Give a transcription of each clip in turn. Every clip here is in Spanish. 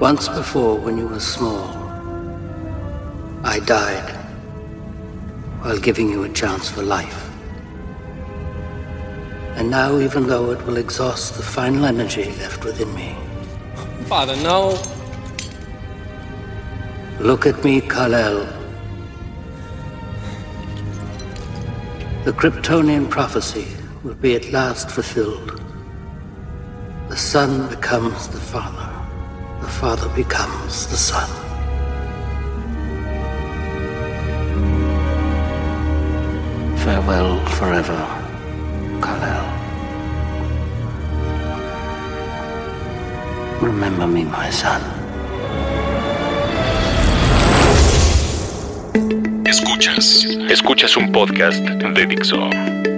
Once before, when you were small, I died while giving you a chance for life. And now, even though it will exhaust the final energy left within me, Father, no. Look at me, Kal-El. The Kryptonian prophecy will be at last fulfilled. The son becomes the father. The father becomes the son. Farewell forever, Kal-El. Remember me, my son. Escuchas. Escuchas un podcast de Dixo.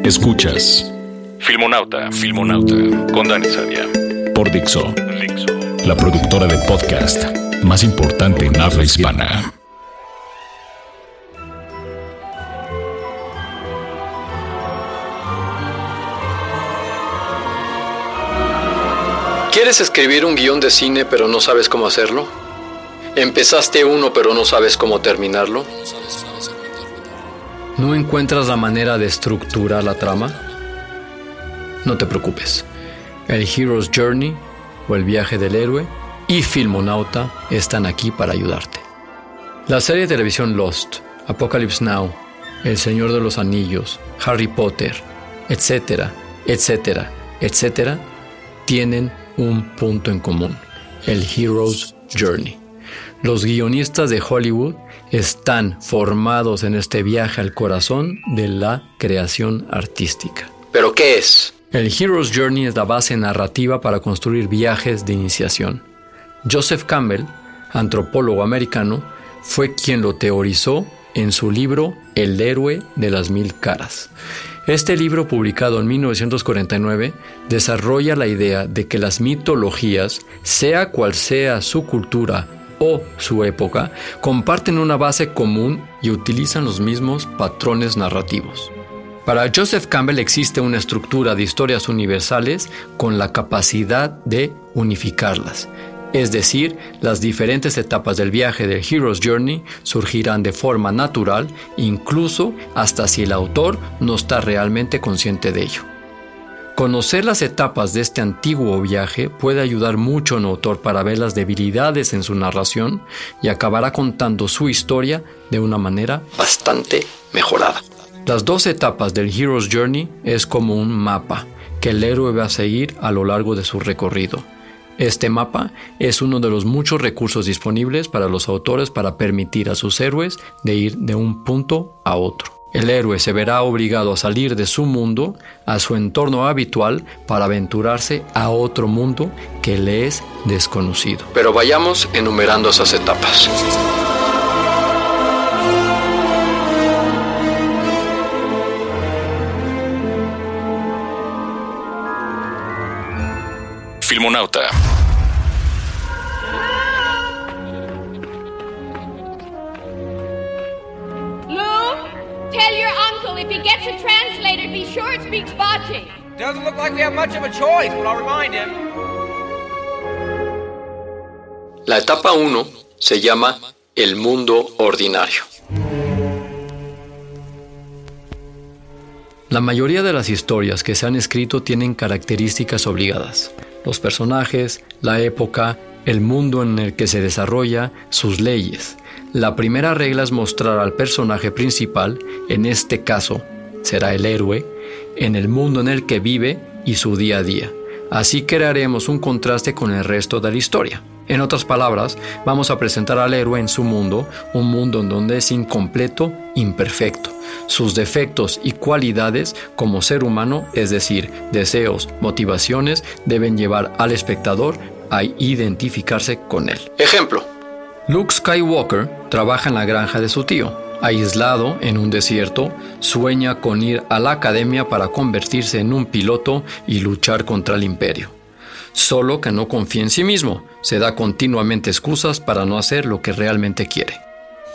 Escuchas. Filmonauta. Filmonauta. Con Dani Sadia. Por Dixo. Dixo. La productora de podcast más importante en habla hispana. ¿Quieres escribir un guion de cine pero no sabes cómo hacerlo? ¿Empezaste uno pero no sabes cómo terminarlo? ¿No encuentras la manera de estructurar la trama? No te preocupes. El Hero's Journey o El viaje del héroe y Filmonauta están aquí para ayudarte. La serie de televisión Lost, Apocalypse Now, El Señor de los Anillos, Harry Potter, etcétera, etcétera, etcétera, tienen un punto en común, el Hero's Journey. Los guionistas de Hollywood están formados en este viaje al corazón de la creación artística. ¿Pero qué es? El Hero's Journey es la base narrativa para construir viajes de iniciación. Joseph Campbell, antropólogo americano, fue quien lo teorizó en su libro El héroe de las mil caras. Este libro, publicado en 1949, desarrolla la idea de que las mitologías, sea cual sea su cultura o su época, comparten una base común y utilizan los mismos patrones narrativos. Para Joseph Campbell existe una estructura de historias universales con la capacidad de unificarlas. Es decir, las diferentes etapas del viaje del Hero's Journey surgirán de forma natural, incluso hasta si el autor no está realmente consciente de ello. Conocer las etapas de este antiguo viaje puede ayudar mucho a un autor para ver las debilidades en su narración y acabará contando su historia de una manera bastante mejorada. Las dos etapas del Hero's Journey es como un mapa que el héroe va a seguir a lo largo de su recorrido. Este mapa es uno de los muchos recursos disponibles para los autores para permitir a sus héroes de ir de un punto a otro. El héroe se verá obligado a salir de su mundo, a su entorno habitual, para aventurarse a otro mundo que le es desconocido. Pero vayamos enumerando esas etapas. Filmonauta. Lou, tell your uncle if he gets a translator, be sure it speaks Bocce. Doesn't look like we have much of a choice, but I'll remind him. La etapa 1 se llama el mundo ordinario. La mayoría de las historias que se han escrito tienen características obligadas. Los personajes, la época, el mundo en el que se desarrolla, sus leyes. La primera regla es mostrar al personaje principal, en este caso será el héroe, en el mundo en el que vive y su día a día. Así crearemos un contraste con el resto de la historia. En otras palabras, vamos a presentar al héroe en su mundo, un mundo en donde es incompleto, imperfecto. Sus defectos y cualidades como ser humano, es decir, deseos, motivaciones, deben llevar al espectador a identificarse con él. Ejemplo. Luke Skywalker trabaja en la granja de su tío. Aislado en un desierto, sueña con ir a la academia para convertirse en un piloto y luchar contra el imperio solo que no confía en sí mismo, se da continuamente excusas para no hacer lo que realmente quiere.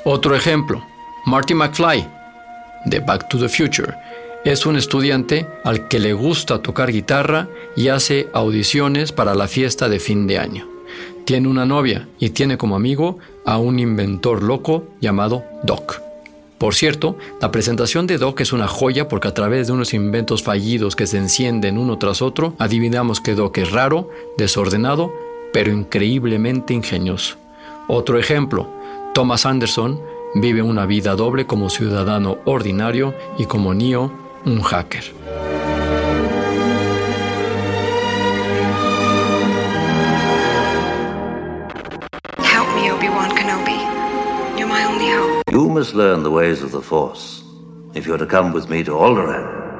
Otro ejemplo, Marty McFly, de Back to the Future, es un estudiante al que le gusta tocar guitarra y hace audiciones para la fiesta de fin de año. Tiene una novia y tiene como amigo a un inventor loco llamado Doc. Por cierto, la presentación de Doc es una joya porque a través de unos inventos fallidos que se encienden uno tras otro, adivinamos que Doc es raro, desordenado, pero increíblemente ingenioso. Otro ejemplo, Thomas Anderson vive una vida doble como ciudadano ordinario y como Neo, un hacker.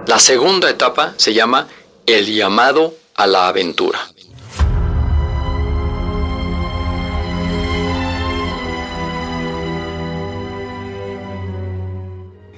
La segunda etapa se llama el llamado a la aventura.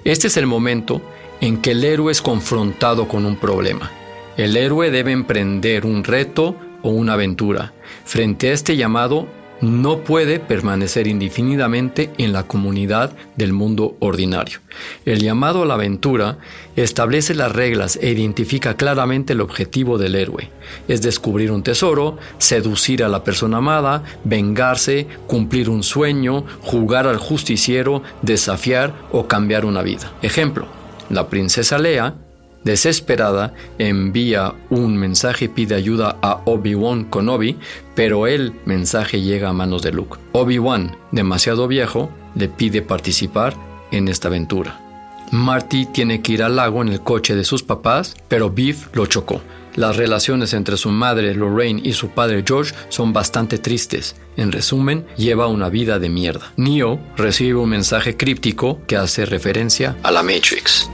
Este es el momento en que el héroe es confrontado con un problema. El héroe debe emprender un reto o una aventura. Frente a este llamado, no puede permanecer indefinidamente en la comunidad del mundo ordinario. El llamado a la aventura establece las reglas e identifica claramente el objetivo del héroe. Es descubrir un tesoro, seducir a la persona amada, vengarse, cumplir un sueño, jugar al justiciero, desafiar o cambiar una vida. Ejemplo, la princesa Lea Desesperada, envía un mensaje y pide ayuda a Obi-Wan Kenobi, pero el mensaje llega a manos de Luke. Obi-Wan, demasiado viejo, le pide participar en esta aventura. Marty tiene que ir al lago en el coche de sus papás, pero Biff lo chocó. Las relaciones entre su madre Lorraine y su padre George son bastante tristes. En resumen, lleva una vida de mierda. Neo recibe un mensaje críptico que hace referencia a la Matrix.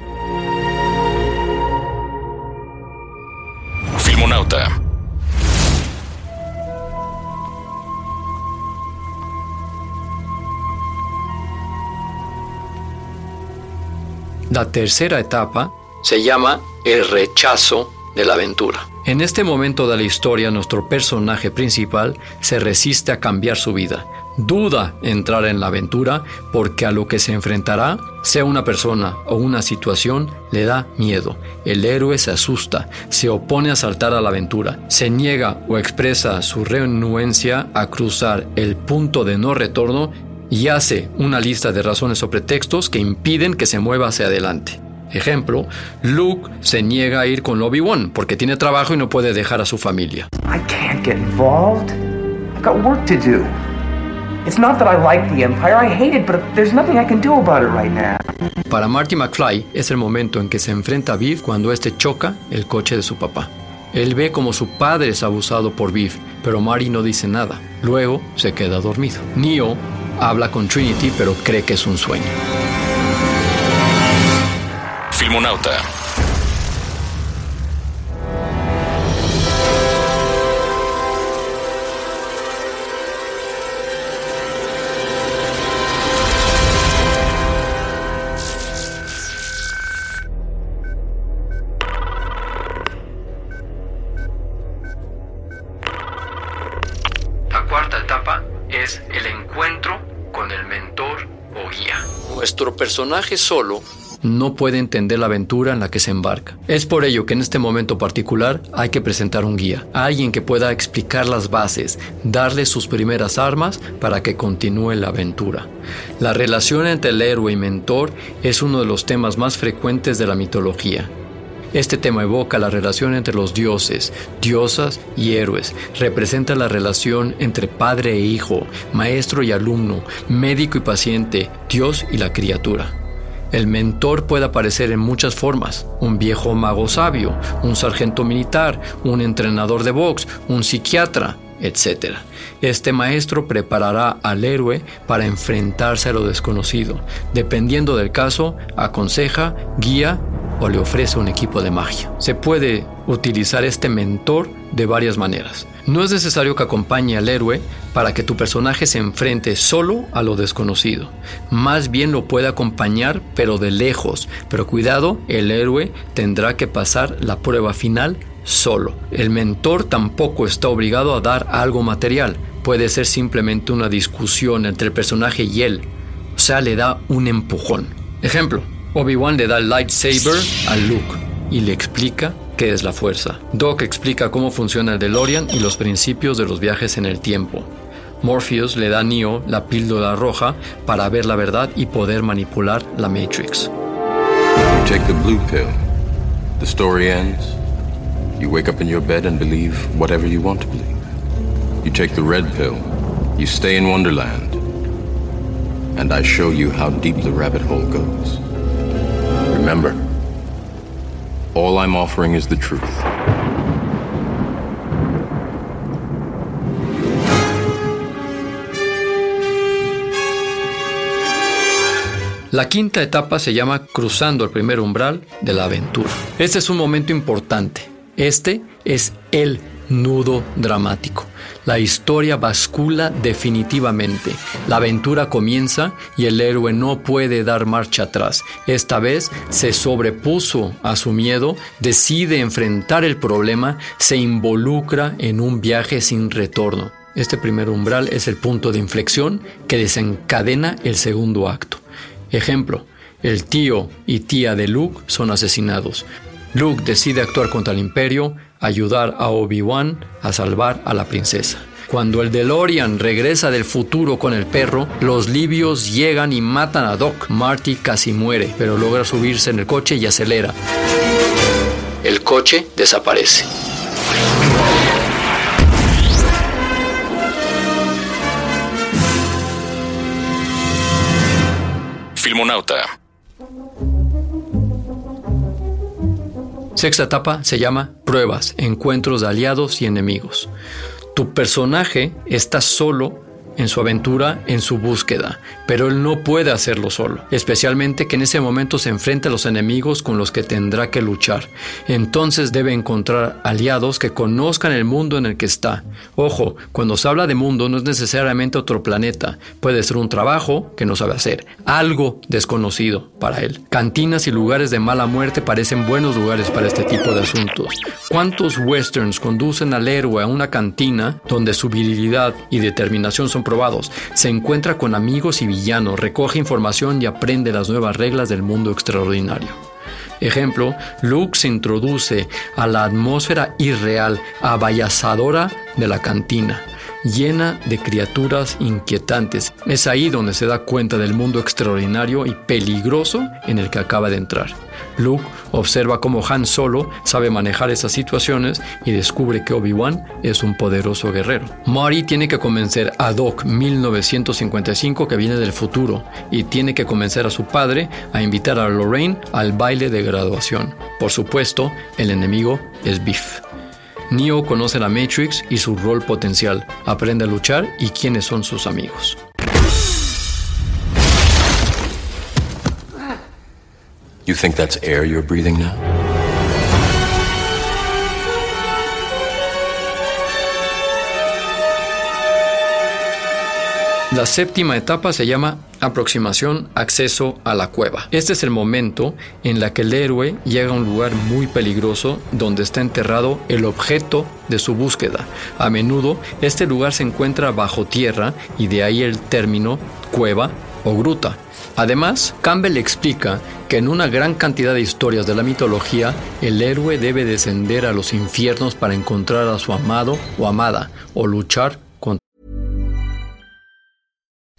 La tercera etapa se llama el rechazo de la aventura. En este momento de la historia nuestro personaje principal se resiste a cambiar su vida, duda entrar en la aventura porque a lo que se enfrentará, sea una persona o una situación, le da miedo. El héroe se asusta, se opone a saltar a la aventura, se niega o expresa su renuencia a cruzar el punto de no retorno y hace una lista de razones o pretextos que impiden que se mueva hacia adelante. Ejemplo, Luke se niega a ir con Obi-Wan porque tiene trabajo y no puede dejar a su familia. I can't get involved. I've got work to do. It's not that I like the Empire, I hate it, but there's nothing I can do about it right now. Para Marty McFly es el momento en que se enfrenta a Biff cuando este choca el coche de su papá. Él ve como su padre es abusado por Biff, pero Marty no dice nada. Luego se queda dormido. Neo habla con Trinity, pero cree que es un sueño. Filmonauta personaje solo no puede entender la aventura en la que se embarca. Es por ello que en este momento particular hay que presentar un guía, alguien que pueda explicar las bases, darle sus primeras armas para que continúe la aventura. La relación entre el héroe y mentor es uno de los temas más frecuentes de la mitología. Este tema evoca la relación entre los dioses, diosas y héroes. Representa la relación entre padre e hijo, maestro y alumno, médico y paciente, Dios y la criatura. El mentor puede aparecer en muchas formas. Un viejo mago sabio, un sargento militar, un entrenador de box, un psiquiatra, etc. Este maestro preparará al héroe para enfrentarse a lo desconocido. Dependiendo del caso, aconseja, guía o le ofrece un equipo de magia. Se puede utilizar este mentor de varias maneras. No es necesario que acompañe al héroe para que tu personaje se enfrente solo a lo desconocido. Más bien lo puede acompañar, pero de lejos. Pero cuidado, el héroe tendrá que pasar la prueba final solo. El mentor tampoco está obligado a dar algo material. Puede ser simplemente una discusión entre el personaje y él. O sea, le da un empujón. Ejemplo, Obi-Wan le da el lightsaber a Luke y le explica qué es la fuerza. Doc explica cómo funciona el DeLorean y los principios de los viajes en el tiempo. Morpheus le da a Neo la píldora roja para ver la verdad y poder manipular la Matrix. Take the blue pill. The story ends. You wake up in your bed and believe whatever you want to believe. You take the red pill. You stay in Wonderland. And I show you how deep the rabbit hole goes. Remember, all I'm offering is the truth. La quinta etapa se llama cruzando el primer umbral de la aventura. Este es un momento importante. Este es el nudo dramático. La historia bascula definitivamente. La aventura comienza y el héroe no puede dar marcha atrás. Esta vez se sobrepuso a su miedo, decide enfrentar el problema, se involucra en un viaje sin retorno. Este primer umbral es el punto de inflexión que desencadena el segundo acto. Ejemplo, el tío y tía de Luke son asesinados. Luke decide actuar contra el imperio, ayudar a Obi-Wan a salvar a la princesa. Cuando el DeLorean regresa del futuro con el perro, los libios llegan y matan a Doc. Marty casi muere, pero logra subirse en el coche y acelera. El coche desaparece. Filmonauta Sexta etapa se llama pruebas, encuentros de aliados y enemigos. Tu personaje está solo en su aventura, en su búsqueda, pero él no puede hacerlo solo, especialmente que en ese momento se enfrenta a los enemigos con los que tendrá que luchar. Entonces debe encontrar aliados que conozcan el mundo en el que está. Ojo, cuando se habla de mundo no es necesariamente otro planeta, puede ser un trabajo que no sabe hacer, algo desconocido para él. Cantinas y lugares de mala muerte parecen buenos lugares para este tipo de asuntos. ¿Cuántos westerns conducen al héroe a una cantina donde su virilidad y determinación son probados. Se encuentra con amigos y villanos, recoge información y aprende las nuevas reglas del mundo extraordinario. Ejemplo, Luke se introduce a la atmósfera irreal, abayazadora de la cantina, llena de criaturas inquietantes. Es ahí donde se da cuenta del mundo extraordinario y peligroso en el que acaba de entrar. Luke observa cómo Han Solo sabe manejar esas situaciones y descubre que Obi-Wan es un poderoso guerrero. Mari tiene que convencer a Doc 1955 que viene del futuro y tiene que convencer a su padre a invitar a Lorraine al baile de graduación. Por supuesto, el enemigo es Biff. Neo conoce la Matrix y su rol potencial, aprende a luchar y quiénes son sus amigos. You think that's air you're breathing now? La séptima etapa se llama aproximación, acceso a la cueva. Este es el momento en la que el héroe llega a un lugar muy peligroso donde está enterrado el objeto de su búsqueda. A menudo este lugar se encuentra bajo tierra y de ahí el término cueva o gruta. Además, Campbell explica que en una gran cantidad de historias de la mitología, el héroe debe descender a los infiernos para encontrar a su amado o amada, o luchar.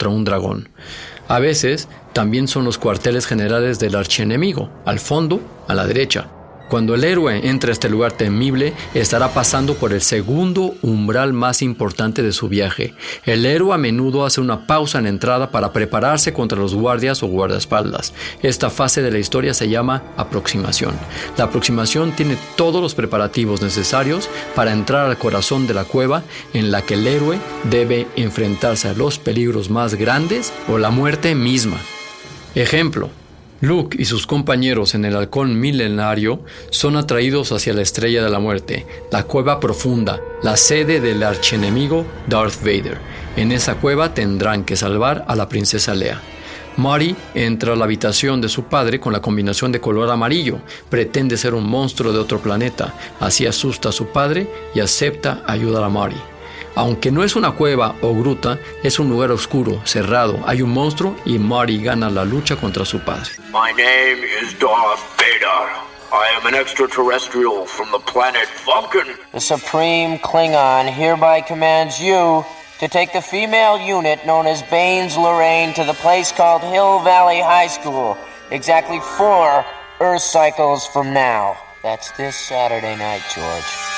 Contra un dragón. A veces también son los cuarteles generales del archienemigo, al fondo, a la derecha. Cuando el héroe entra a este lugar temible, estará pasando por el segundo umbral más importante de su viaje. El héroe a menudo hace una pausa en entrada para prepararse contra los guardias o guardaespaldas. Esta fase de la historia se llama aproximación. La aproximación tiene todos los preparativos necesarios para entrar al corazón de la cueva en la que el héroe debe enfrentarse a los peligros más grandes o la muerte misma. Ejemplo, Luke y sus compañeros en el halcón milenario son atraídos hacia la estrella de la muerte, la cueva profunda, la sede del archienemigo Darth Vader. En esa cueva tendrán que salvar a la princesa Leia. Mari entra a la habitación de su padre con la combinación de color amarillo. Pretende ser un monstruo de otro planeta. Así asusta a su padre y acepta ayudar a Mari. Aunque no es una cueva o gruta, es un lugar oscuro, cerrado. Hay un monstruo y Marty gana la lucha contra su padre. My name is Darth Vader. I am an extraterrestrial from the planet Vulcan. The Supreme Klingon hereby commands you to take the female unit known as Baines Lorraine to the place called Hill Valley High School, exactly four Earth cycles from now. That's this Saturday night, George.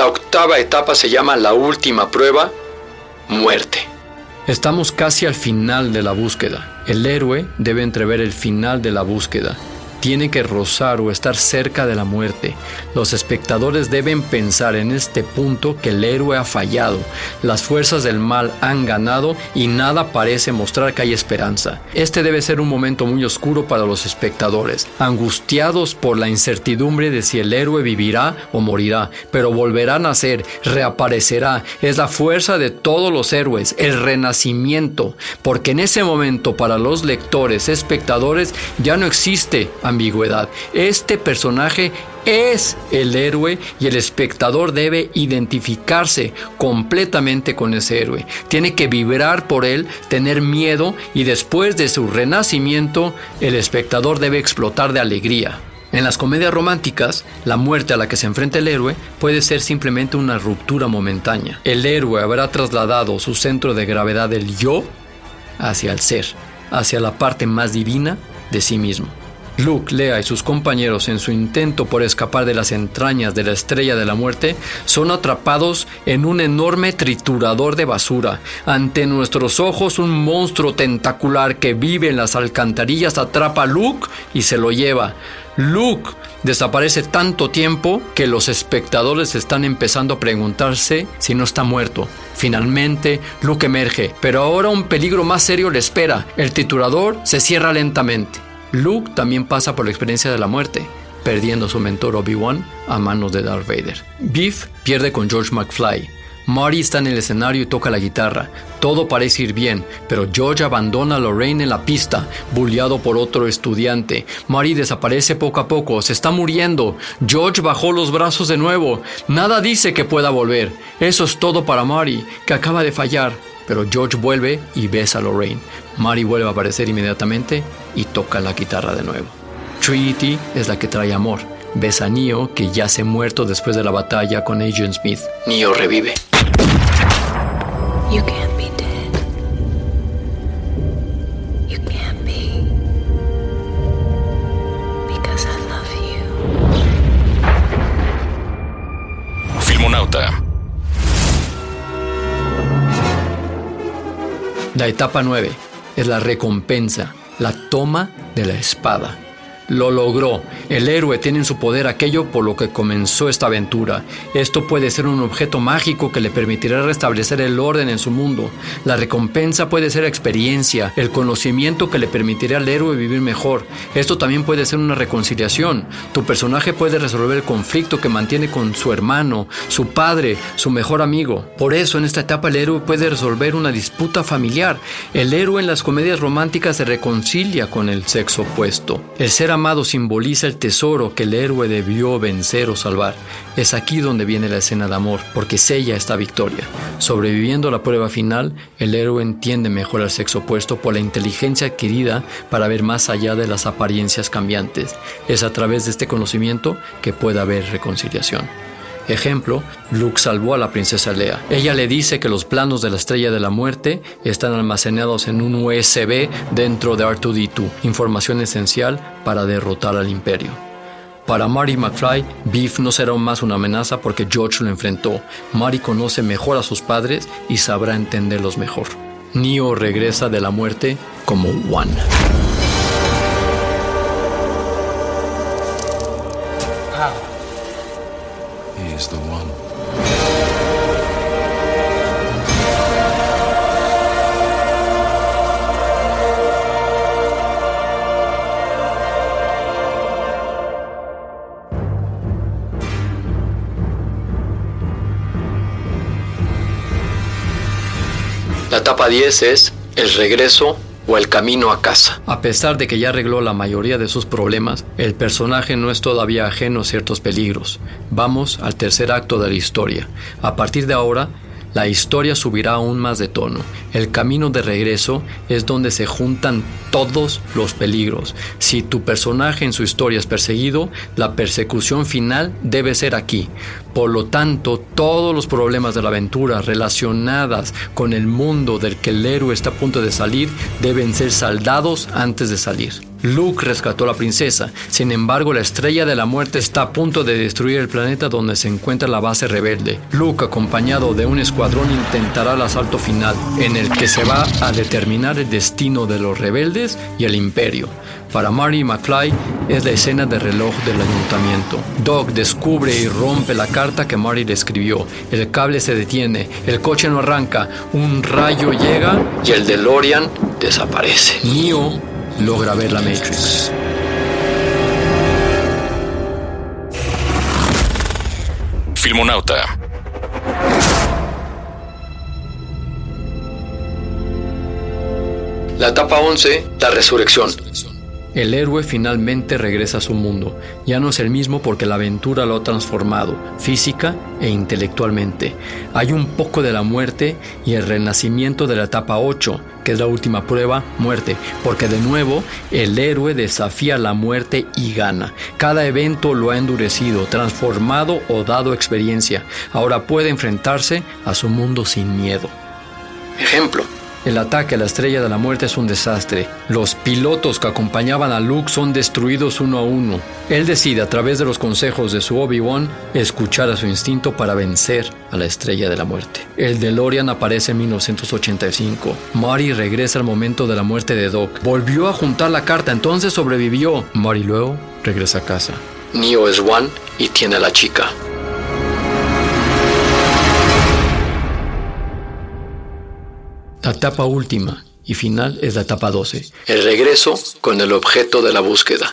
La octava etapa se llama la última prueba, muerte. Estamos casi al final de la búsqueda. El héroe debe entrever el final de la búsqueda. Tiene que rozar o estar cerca de la muerte. Los espectadores deben pensar en este punto que el héroe ha fallado, las fuerzas del mal han ganado y nada parece mostrar que hay esperanza. Este debe ser un momento muy oscuro para los espectadores, angustiados por la incertidumbre de si el héroe vivirá o morirá, pero volverá a nacer, reaparecerá. Es la fuerza de todos los héroes, el renacimiento, porque en ese momento para los lectores, espectadores, ya no existe ambigüedad. Este personaje es el héroe y el espectador debe identificarse completamente con ese héroe. Tiene que vibrar por él, tener miedo y después de su renacimiento el espectador debe explotar de alegría. En las comedias románticas, la muerte a la que se enfrenta el héroe puede ser simplemente una ruptura momentánea. El héroe habrá trasladado su centro de gravedad del yo hacia el ser, hacia la parte más divina de sí mismo. Luke, Lea y sus compañeros en su intento por escapar de las entrañas de la estrella de la muerte son atrapados en un enorme triturador de basura. Ante nuestros ojos un monstruo tentacular que vive en las alcantarillas atrapa a Luke y se lo lleva. Luke desaparece tanto tiempo que los espectadores están empezando a preguntarse si no está muerto. Finalmente, Luke emerge, pero ahora un peligro más serio le espera. El triturador se cierra lentamente. Luke también pasa por la experiencia de la muerte, perdiendo a su mentor Obi-Wan a manos de Darth Vader. Biff pierde con George McFly. Marty está en el escenario y toca la guitarra. Todo parece ir bien, pero George abandona a Lorraine en la pista, bulleado por otro estudiante. Marty desaparece poco a poco, se está muriendo. George bajó los brazos de nuevo. Nada dice que pueda volver. Eso es todo para Marty, que acaba de fallar. Pero George vuelve y besa a Lorraine. Mary vuelve a aparecer inmediatamente y toca la guitarra de nuevo. Trinity es la que trae amor. Besa a Neo, que ya se muerto después de la batalla con Agent Smith. Neo revive. You La etapa 9 es la recompensa, la toma de la espada. Lo logró. El héroe tiene en su poder aquello por lo que comenzó esta aventura. Esto puede ser un objeto mágico que le permitirá restablecer el orden en su mundo. La recompensa puede ser experiencia, el conocimiento que le permitirá al héroe vivir mejor. Esto también puede ser una reconciliación. Tu personaje puede resolver el conflicto que mantiene con su hermano, su padre, su mejor amigo. Por eso en esta etapa el héroe puede resolver una disputa familiar. El héroe en las comedias románticas se reconcilia con el sexo opuesto. El ser amado simboliza el tesoro que el héroe debió vencer o salvar. Es aquí donde viene la escena de amor, porque sella esta victoria. Sobreviviendo a la prueba final, el héroe entiende mejor al sexo opuesto por la inteligencia adquirida para ver más allá de las apariencias cambiantes. Es a través de este conocimiento que puede haber reconciliación. Ejemplo, Luke salvó a la princesa Lea. Ella le dice que los planos de la estrella de la muerte están almacenados en un USB dentro de R2D2, información esencial para derrotar al imperio. Para Mary McFly, Beef no será más una amenaza porque George lo enfrentó. Mary conoce mejor a sus padres y sabrá entenderlos mejor. Neo regresa de la muerte como One. The one. La etapa 10 es el regreso o el camino a casa. A pesar de que ya arregló la mayoría de sus problemas, el personaje no es todavía ajeno a ciertos peligros. Vamos al tercer acto de la historia. A partir de ahora, la historia subirá aún más de tono. El camino de regreso es donde se juntan todos los peligros. Si tu personaje en su historia es perseguido, la persecución final debe ser aquí. Por lo tanto, todos los problemas de la aventura relacionadas con el mundo del que el héroe está a punto de salir deben ser saldados antes de salir. Luke rescató a la princesa, sin embargo la estrella de la muerte está a punto de destruir el planeta donde se encuentra la base rebelde. Luke, acompañado de un escuadrón, intentará el asalto final, en el que se va a determinar el destino de los rebeldes y el imperio. Para Mary McFly es la escena de reloj del ayuntamiento. Doc descubre y rompe la carta que Mary le escribió. El cable se detiene, el coche no arranca, un rayo llega y el DeLorean desaparece. Neo logra ver la Matrix. Filmonauta. La etapa 11, la resurrección. El héroe finalmente regresa a su mundo. Ya no es el mismo porque la aventura lo ha transformado, física e intelectualmente. Hay un poco de la muerte y el renacimiento de la etapa 8, que es la última prueba, muerte, porque de nuevo el héroe desafía la muerte y gana. Cada evento lo ha endurecido, transformado o dado experiencia. Ahora puede enfrentarse a su mundo sin miedo. Ejemplo, el ataque a la estrella de la muerte es un desastre. Los pilotos que acompañaban a Luke son destruidos uno a uno. Él decide, a través de los consejos de su Obi-Wan, escuchar a su instinto para vencer a la estrella de la muerte. El DeLorean aparece en 1985. Mari regresa al momento de la muerte de Doc. Volvió a juntar la carta, entonces sobrevivió. Mari luego regresa a casa. Neo es One y tiene a la chica. La etapa última y final es la etapa 12, el regreso con el objeto de la búsqueda.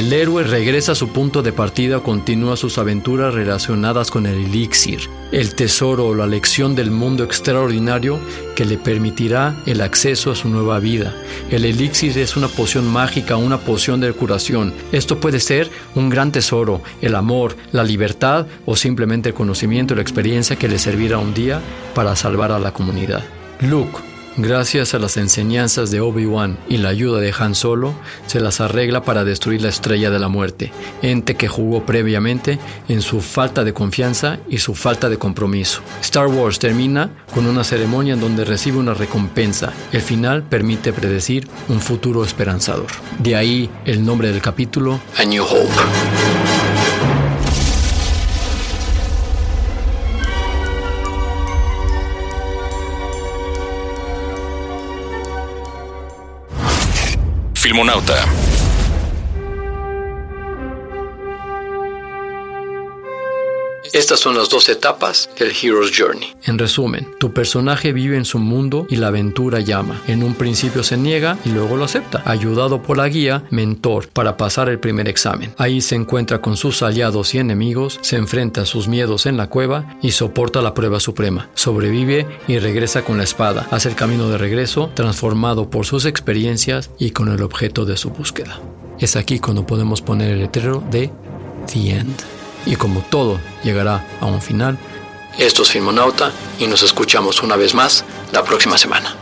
El héroe regresa a su punto de partida o continúa sus aventuras relacionadas con el elixir, el tesoro o la lección del mundo extraordinario que le permitirá el acceso a su nueva vida. El elixir es una poción mágica, una poción de curación. Esto puede ser un gran tesoro, el amor, la libertad o simplemente el conocimiento y la experiencia que le servirá un día para salvar a la comunidad. Luke, Gracias a las enseñanzas de Obi-Wan y la ayuda de Han Solo, se las arregla para destruir la estrella de la muerte, ente que jugó previamente en su falta de confianza y su falta de compromiso. Star Wars termina con una ceremonia en donde recibe una recompensa. El final permite predecir un futuro esperanzador. De ahí el nombre del capítulo, A New Hope. Filmonauta. Estas son las dos etapas del Hero's Journey. En resumen, tu personaje vive en su mundo y la aventura llama. En un principio se niega y luego lo acepta, ayudado por la guía, mentor, para pasar el primer examen. Ahí se encuentra con sus aliados y enemigos, se enfrenta a sus miedos en la cueva y soporta la prueba suprema. Sobrevive y regresa con la espada, hace el camino de regreso, transformado por sus experiencias y con el objeto de su búsqueda. Es aquí cuando podemos poner el letrero de The End. Y como todo llegará a un final, esto es Filmonauta y nos escuchamos una vez más la próxima semana.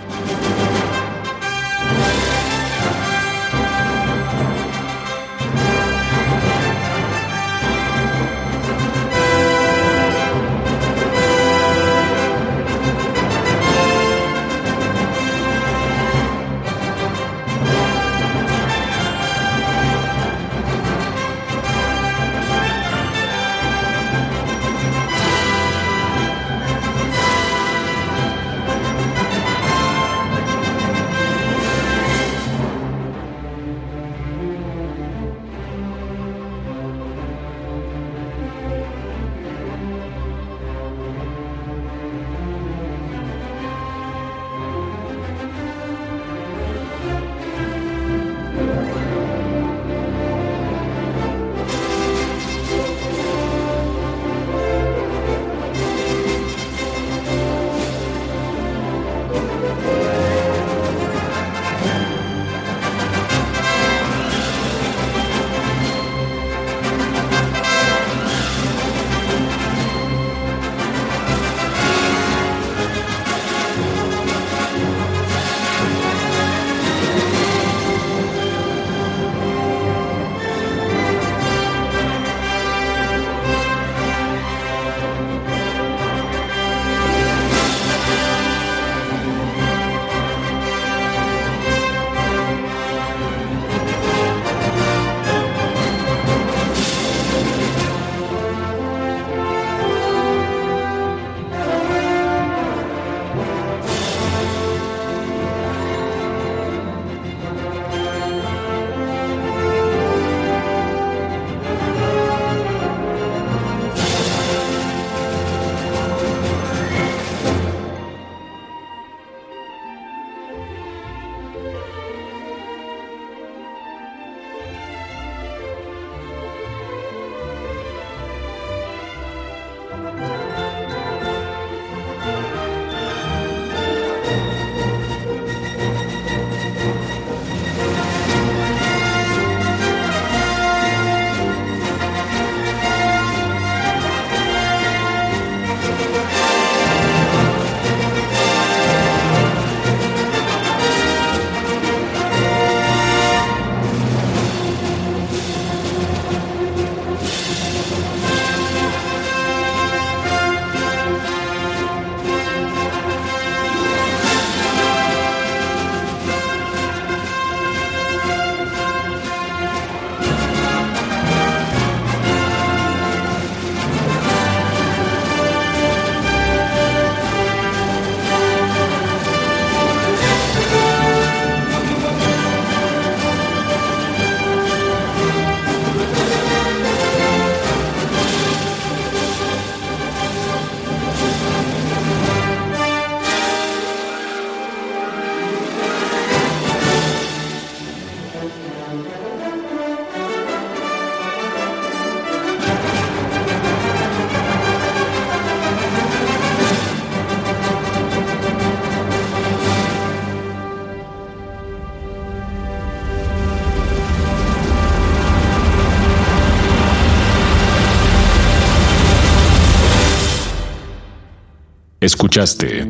Escuchaste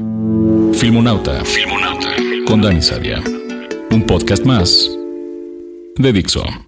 Filmonauta, Filmonauta con Dani Sadia. Un podcast más de Dixo.